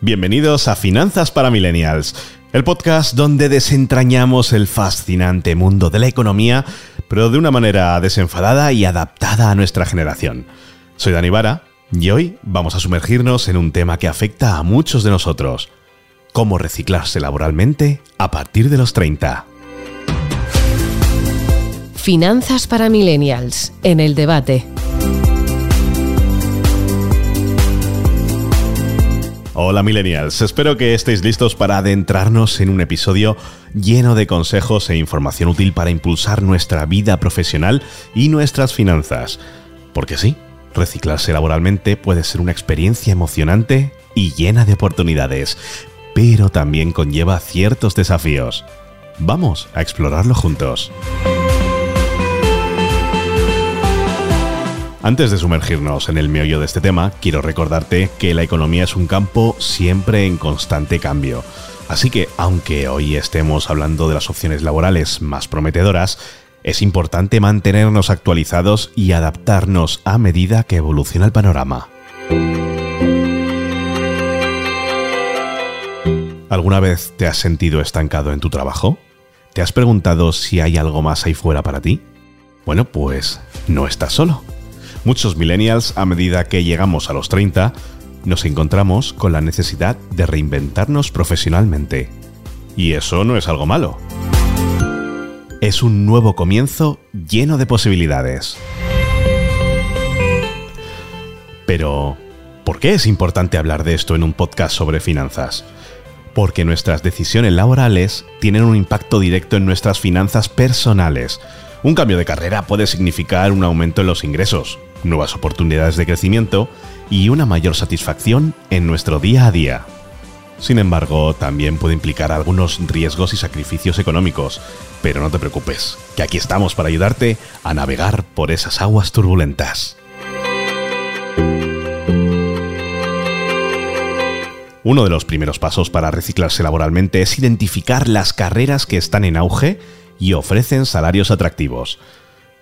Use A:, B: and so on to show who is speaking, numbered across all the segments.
A: Bienvenidos a Finanzas para Millennials, el podcast donde desentrañamos el fascinante mundo de la economía, pero de una manera desenfadada y adaptada a nuestra generación. Soy Dani Vara y hoy vamos a sumergirnos en un tema que afecta a muchos de nosotros, cómo reciclarse laboralmente a partir de los 30.
B: Finanzas para Millennials, en el debate.
A: Hola millennials, espero que estéis listos para adentrarnos en un episodio lleno de consejos e información útil para impulsar nuestra vida profesional y nuestras finanzas. Porque sí, reciclarse laboralmente puede ser una experiencia emocionante y llena de oportunidades, pero también conlleva ciertos desafíos. Vamos a explorarlo juntos. Antes de sumergirnos en el meollo de este tema, quiero recordarte que la economía es un campo siempre en constante cambio. Así que, aunque hoy estemos hablando de las opciones laborales más prometedoras, es importante mantenernos actualizados y adaptarnos a medida que evoluciona el panorama. ¿Alguna vez te has sentido estancado en tu trabajo? ¿Te has preguntado si hay algo más ahí fuera para ti? Bueno, pues no estás solo. Muchos millennials, a medida que llegamos a los 30, nos encontramos con la necesidad de reinventarnos profesionalmente. Y eso no es algo malo. Es un nuevo comienzo lleno de posibilidades. Pero, ¿por qué es importante hablar de esto en un podcast sobre finanzas? Porque nuestras decisiones laborales tienen un impacto directo en nuestras finanzas personales. Un cambio de carrera puede significar un aumento en los ingresos, nuevas oportunidades de crecimiento y una mayor satisfacción en nuestro día a día. Sin embargo, también puede implicar algunos riesgos y sacrificios económicos, pero no te preocupes, que aquí estamos para ayudarte a navegar por esas aguas turbulentas. Uno de los primeros pasos para reciclarse laboralmente es identificar las carreras que están en auge y ofrecen salarios atractivos.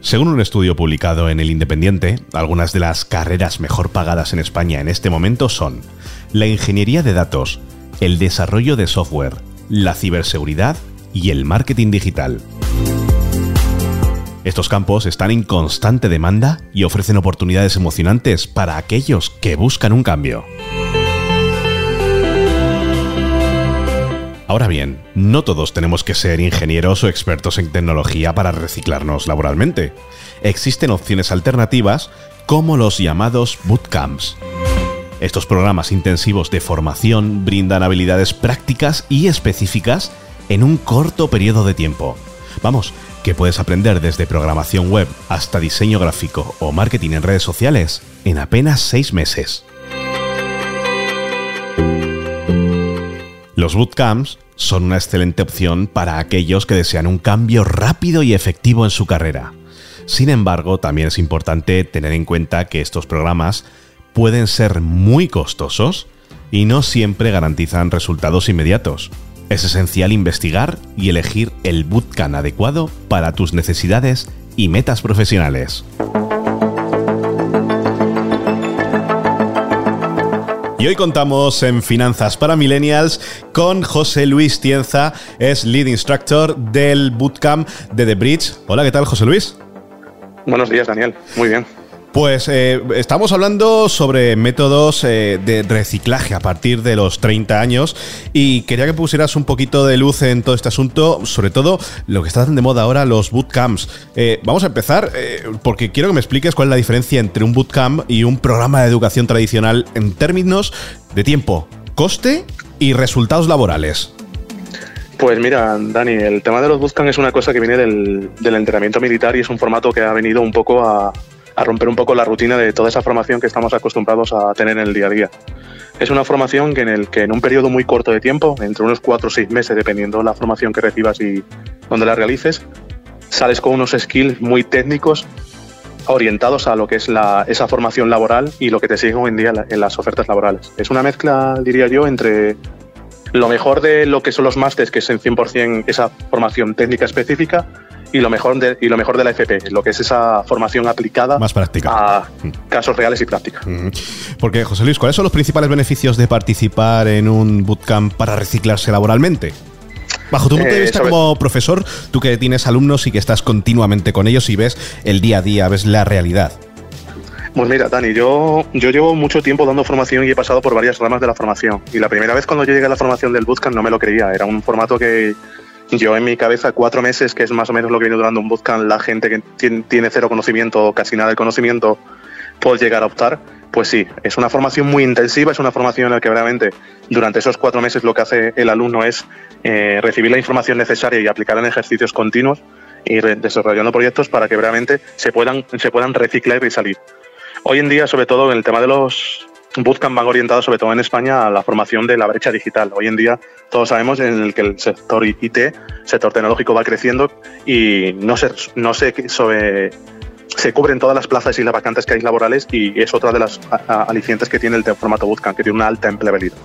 A: Según un estudio publicado en El Independiente, algunas de las carreras mejor pagadas en España en este momento son la ingeniería de datos, el desarrollo de software, la ciberseguridad y el marketing digital. Estos campos están en constante demanda y ofrecen oportunidades emocionantes para aquellos que buscan un cambio. Ahora bien, no todos tenemos que ser ingenieros o expertos en tecnología para reciclarnos laboralmente. Existen opciones alternativas como los llamados bootcamps. Estos programas intensivos de formación brindan habilidades prácticas y específicas en un corto periodo de tiempo. Vamos, que puedes aprender desde programación web hasta diseño gráfico o marketing en redes sociales en apenas seis meses. Los bootcamps son una excelente opción para aquellos que desean un cambio rápido y efectivo en su carrera. Sin embargo, también es importante tener en cuenta que estos programas pueden ser muy costosos y no siempre garantizan resultados inmediatos. Es esencial investigar y elegir el bootcamp adecuado para tus necesidades y metas profesionales. Y hoy contamos en Finanzas para Millennials con José Luis Tienza, es Lead Instructor del Bootcamp de The Bridge. Hola, ¿qué tal, José Luis?
C: Buenos días, Daniel. Muy bien.
A: Pues eh, estamos hablando sobre métodos eh, de reciclaje a partir de los 30 años y quería que pusieras un poquito de luz en todo este asunto, sobre todo lo que está tan de moda ahora, los bootcamps. Eh, vamos a empezar porque quiero que me expliques cuál es la diferencia entre un bootcamp y un programa de educación tradicional en términos de tiempo, coste y resultados laborales.
C: Pues mira, Dani, el tema de los bootcamps es una cosa que viene del, del entrenamiento militar y es un formato que ha venido un poco a, a romper un poco la rutina de toda esa formación que estamos acostumbrados a tener en el día a día. Es una formación que en el que en un periodo muy corto de tiempo, entre unos cuatro o seis meses, dependiendo la formación que recibas y donde la realices, sales con unos skills muy técnicos orientados a lo que es la, esa formación laboral y lo que te sigue hoy en día en las ofertas laborales. Es una mezcla, diría yo, entre lo mejor de lo que son los másteres, que es en 100% esa formación técnica específica, y lo mejor de, y lo mejor de la FP, lo que es esa formación aplicada
A: Más práctica.
C: a casos reales y práctica.
A: Ujú. Porque, José Luis, ¿cuáles son los principales beneficios de participar en un bootcamp para reciclarse laboralmente? Bajo tu punto de
C: Eh,
A: vista
C: sobre-
A: como profesor, tú que tienes alumnos y que estás continuamente con ellos y ves el día a día, ves la realidad.
C: Pues mira, Dani, yo, yo llevo mucho tiempo dando formación y he pasado por varias ramas de la formación. Y la primera vez cuando yo llegué a la formación del bootcamp no me lo creía. Era un formato que yo en mi cabeza, cuatro meses, que es más o menos lo que viene durando un bootcamp, la gente que tien- tiene cero conocimiento o casi nada de conocimiento puede llegar a optar. Pues sí, es una formación muy intensiva, es una formación en la que realmente durante esos cuatro meses lo que hace el alumno es eh, recibir la información necesaria y aplicarla en ejercicios continuos y desarrollando proyectos para que realmente se puedan, se puedan reciclar y salir. Hoy en día, sobre todo en el tema de los bootcamp, van orientados sobre todo en España a la formación de la brecha digital. Hoy en día todos sabemos en el que el sector IT, sector tecnológico va creciendo y no se, no se, sobre, se cubren todas las plazas y las vacantes que hay laborales y es otra de las alicientes que tiene el formato bootcamp, que tiene una alta empleabilidad.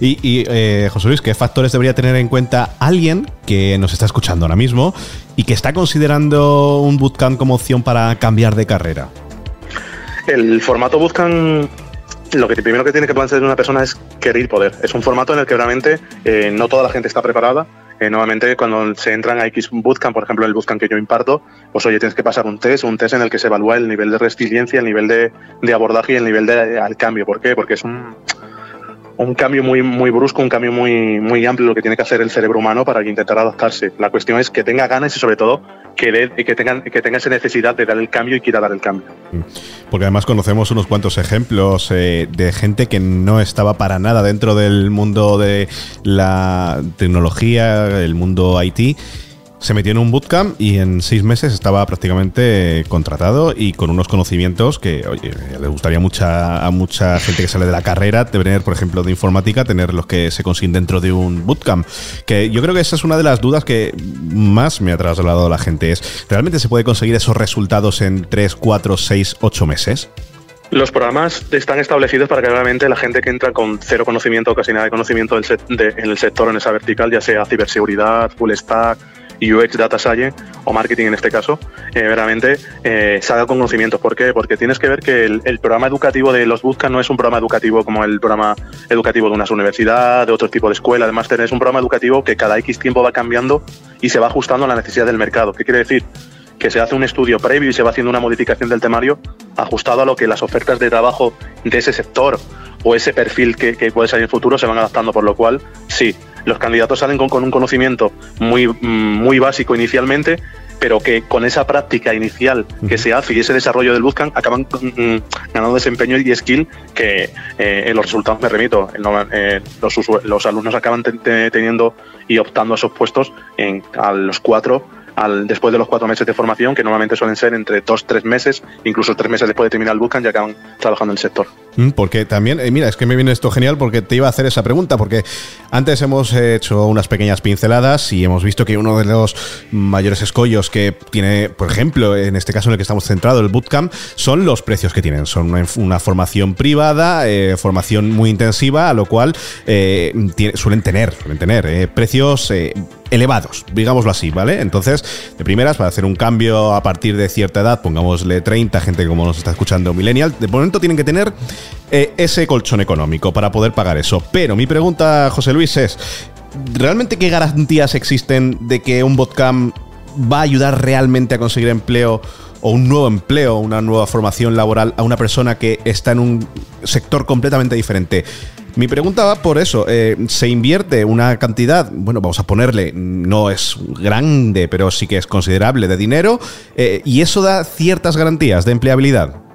A: Y, y, eh, José Luis, ¿qué factores debería tener en cuenta alguien que nos está escuchando ahora mismo y que está considerando un bootcamp como opción para cambiar de carrera?
C: El formato Bootcamp, lo que primero que tiene que plantear una persona es querer poder. Es un formato en el que realmente eh, no toda la gente está preparada. Eh, nuevamente, cuando se entran a X Bootcamp, por ejemplo, el Bootcamp que yo imparto, pues oye, tienes que pasar un test, un test en el que se evalúa el nivel de resiliencia, el nivel de, de abordaje y el nivel de, al cambio. ¿Por qué? Porque es un, un cambio muy, muy brusco, un cambio muy, muy amplio lo que tiene que hacer el cerebro humano para intentar adaptarse. La cuestión es que tenga ganas y sobre todo que, dé- que, tengan, que tenga esa necesidad de dar el cambio y quiera dar el cambio.
A: Porque además conocemos unos cuantos ejemplos eh, de gente que no estaba para nada dentro del mundo de la tecnología, el mundo IT. Se metió en un bootcamp y en seis meses estaba prácticamente contratado y con unos conocimientos que, oye, le gustaría mucha, a mucha gente que sale de la carrera tener, por ejemplo, de informática, tener los que se consiguen dentro de un bootcamp. Que yo creo que esa es una de las dudas que más me ha trasladado la gente. Es, ¿realmente se puede conseguir esos resultados en 3, 4, 6, 8 meses?
C: Los programas están establecidos para que realmente la gente que entra con cero conocimiento o casi nada de conocimiento del sec- de- en el sector, en esa vertical, ya sea ciberseguridad, full stack, UX, data science o marketing en este caso, eh, realmente eh, salga con conocimientos. ¿Por qué? Porque tienes que ver que el, el programa educativo de los Bootcamp no es un programa educativo como el programa educativo de una universidad, de otro tipo de escuela, de máster, es un programa educativo que cada X tiempo va cambiando y se va ajustando a la necesidad del mercado. ¿Qué quiere decir? que se hace un estudio previo y se va haciendo una modificación del temario ajustado a lo que las ofertas de trabajo de ese sector o ese perfil que, que puede salir en el futuro se van adaptando, por lo cual sí, los candidatos salen con, con un conocimiento muy, mm, muy básico inicialmente, pero que con esa práctica inicial que se hace y ese desarrollo del bootcamp acaban mm, ganando desempeño y skill que eh, en los resultados me remito. Eh, los, los alumnos acaban te- te- teniendo y optando a esos puestos en, a los cuatro al, después de los cuatro meses de formación, que normalmente suelen ser entre dos, tres meses, incluso tres meses después de terminar el bootcamp, ya acaban trabajando en el sector.
A: Mm, Porque también, eh, mira, es que me viene esto genial porque te iba a hacer esa pregunta, porque antes hemos hecho unas pequeñas pinceladas y hemos visto que uno de los mayores escollos que tiene, por ejemplo, en este caso en el que estamos centrados, el bootcamp, son los precios que tienen. Son una, formación privada, eh, formación muy intensiva, a lo cual eh, suelen tener, suelen tener precios elevados, digámoslo así, ¿vale? Entonces, de primeras, para hacer un cambio a partir de cierta edad, pongámosle 30, gente como nos está escuchando, millennial, de momento tienen que tener eh, ese colchón económico para poder pagar eso. Pero mi pregunta, José Luis, es, ¿realmente qué garantías existen de que un botcamp va a ayudar realmente a conseguir empleo o un nuevo empleo, una nueva formación laboral a una persona que está en un sector completamente diferente? Mi pregunta va por eso. eh, se invierte una cantidad, bueno, vamos a ponerle, no es grande, pero sí que es considerable de dinero, eh, y eso da ciertas garantías de empleabilidad.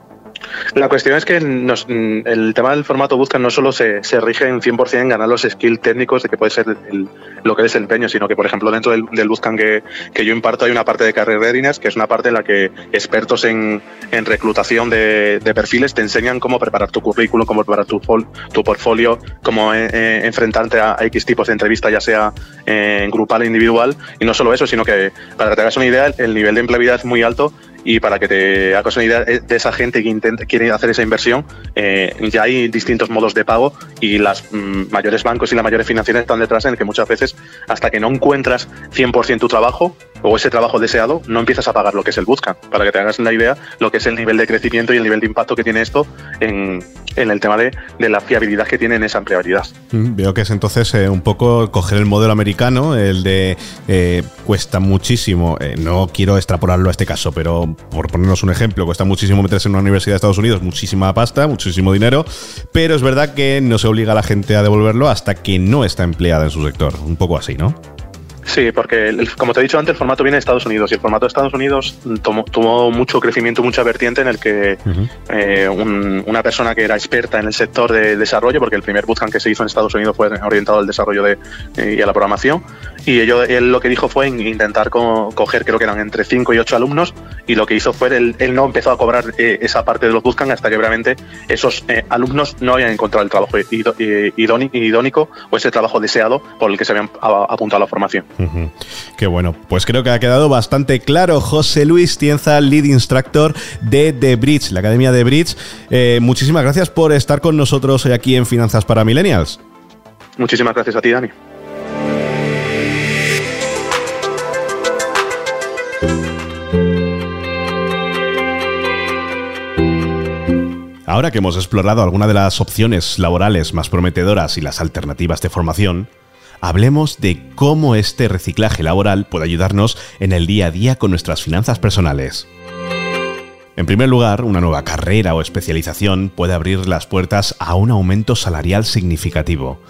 C: La cuestión es que nos- el tema del formato Bootcamp no solo se, rige en 100% en ganar los skills técnicos de que puede ser el- lo que es el empeño, sino que, por ejemplo, dentro del, del Bootcamp que, que yo imparto hay una parte de Career Readiness, que es una parte en la que expertos en, en reclutación de, perfiles te enseñan cómo preparar tu currículum, cómo preparar tu, tu portfolio, cómo eh, eh, enfrentarte a, X tipos de entrevista, ya sea eh, en grupal o individual. Y no solo eso, sino que, para que te hagas una idea, el nivel de empleabilidad es muy alto Y para que te hagas una idea de esa gente que intenta, quiere hacer esa inversión, eh, ya hay distintos modos de pago y las mm, mayores bancos y las mayores financieras están detrás en que muchas veces hasta que no encuentras 100% tu trabajo o ese trabajo deseado, no empiezas a pagar lo que es el Bootcamp. Para que te hagas una idea lo que es el nivel de crecimiento y el nivel de impacto que tiene esto en, el tema de, la fiabilidad que tiene en esa empleabilidad.
A: Mm, veo que es entonces eh, un poco coger el modelo americano, el de eh, cuesta muchísimo, eh, no quiero extrapolarlo a este caso, pero por ponernos un ejemplo, cuesta muchísimo meterse en una universidad de Estados Unidos, muchísima pasta, muchísimo dinero, pero es verdad que no se obliga a la gente a devolverlo hasta que no está empleada en su sector, un poco así, ¿no?
C: Sí, porque como te he dicho antes, el formato viene de Estados Unidos y el formato de Estados Unidos tomó, tuvo mucho crecimiento, mucha vertiente en el que eh, una persona que era experta en el sector de desarrollo, porque el primer bootcamp que se hizo en Estados Unidos fue orientado al desarrollo de, eh, y a la programación, y ello, él lo que dijo fue intentar coger, creo que eran entre 5 y 8 alumnos, y lo que hizo fue, él, él no empezó a cobrar eh, esa parte de los bootcamp hasta que realmente esos alumnos no habían encontrado el trabajo idónico o ese trabajo deseado por el que se habían apuntado a la formación.
A: Qué bueno. Pues creo que ha quedado bastante claro. José Luis Tienza, lead instructor de The Bridge, la Academia de Bridge. Eh, muchísimas gracias por estar con nosotros hoy aquí en Finanzas para Millennials.
C: Muchísimas gracias a ti, Dani.
A: Ahora que hemos explorado algunas de las opciones laborales más prometedoras y las alternativas de formación, hablemos de cómo este reciclaje laboral puede ayudarnos en el día a día con nuestras finanzas personales. En primer lugar, una nueva carrera o especialización puede abrir las puertas a un aumento salarial significativo.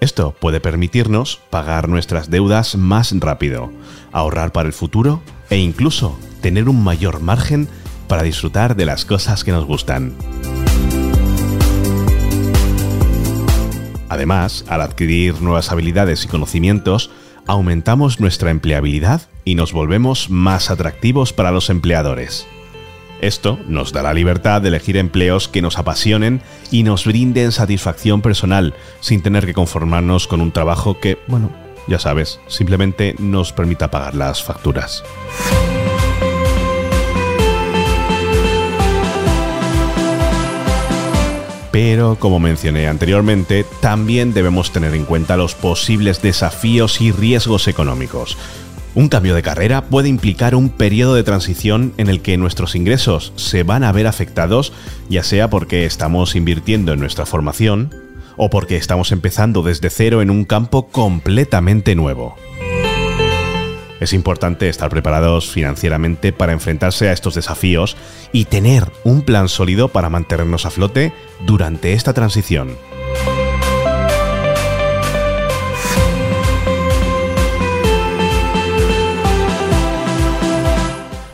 A: Esto puede permitirnos pagar nuestras deudas más rápido, ahorrar para el futuro e incluso tener un mayor margen para disfrutar de las cosas que nos gustan. Además, al adquirir nuevas habilidades y conocimientos, aumentamos nuestra empleabilidad y nos volvemos más atractivos para los empleadores. Esto nos da la libertad de elegir empleos que nos apasionen y nos brinden satisfacción personal, sin tener que conformarnos con un trabajo que, bueno, ya sabes, simplemente nos permita pagar las facturas. Pero, como mencioné anteriormente, también debemos tener en cuenta los posibles desafíos y riesgos económicos. Un cambio de carrera puede implicar un periodo de transición en el que nuestros ingresos se van a ver afectados, ya sea porque estamos invirtiendo en nuestra formación o porque estamos empezando desde cero en un campo completamente nuevo. Es importante estar preparados financieramente para enfrentarse a estos desafíos y tener un plan sólido para mantenernos a flote durante esta transición.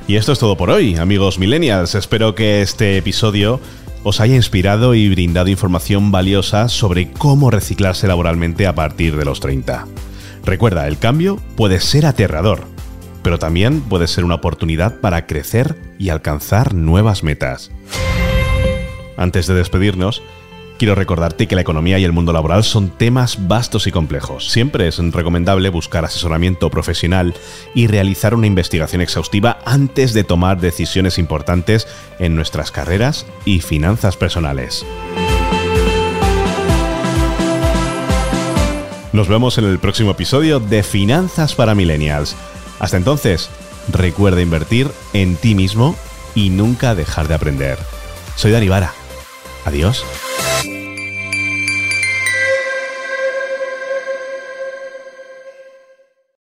A: Y esto es todo por hoy, amigos millennials. Espero que este episodio os haya inspirado y brindado información valiosa sobre cómo reciclarse laboralmente a partir de los 30. Recuerda, el cambio puede ser aterrador, pero también puede ser una oportunidad para crecer y alcanzar nuevas metas. Antes de despedirnos, quiero recordarte que la economía y el mundo laboral son temas vastos y complejos. Siempre es recomendable buscar asesoramiento profesional y realizar una investigación exhaustiva antes de tomar decisiones importantes en nuestras carreras y finanzas personales. Nos vemos en el próximo episodio de Finanzas para Millennials. Hasta entonces, recuerda invertir en ti mismo y nunca dejar de aprender. Soy Dani Vara. Adiós.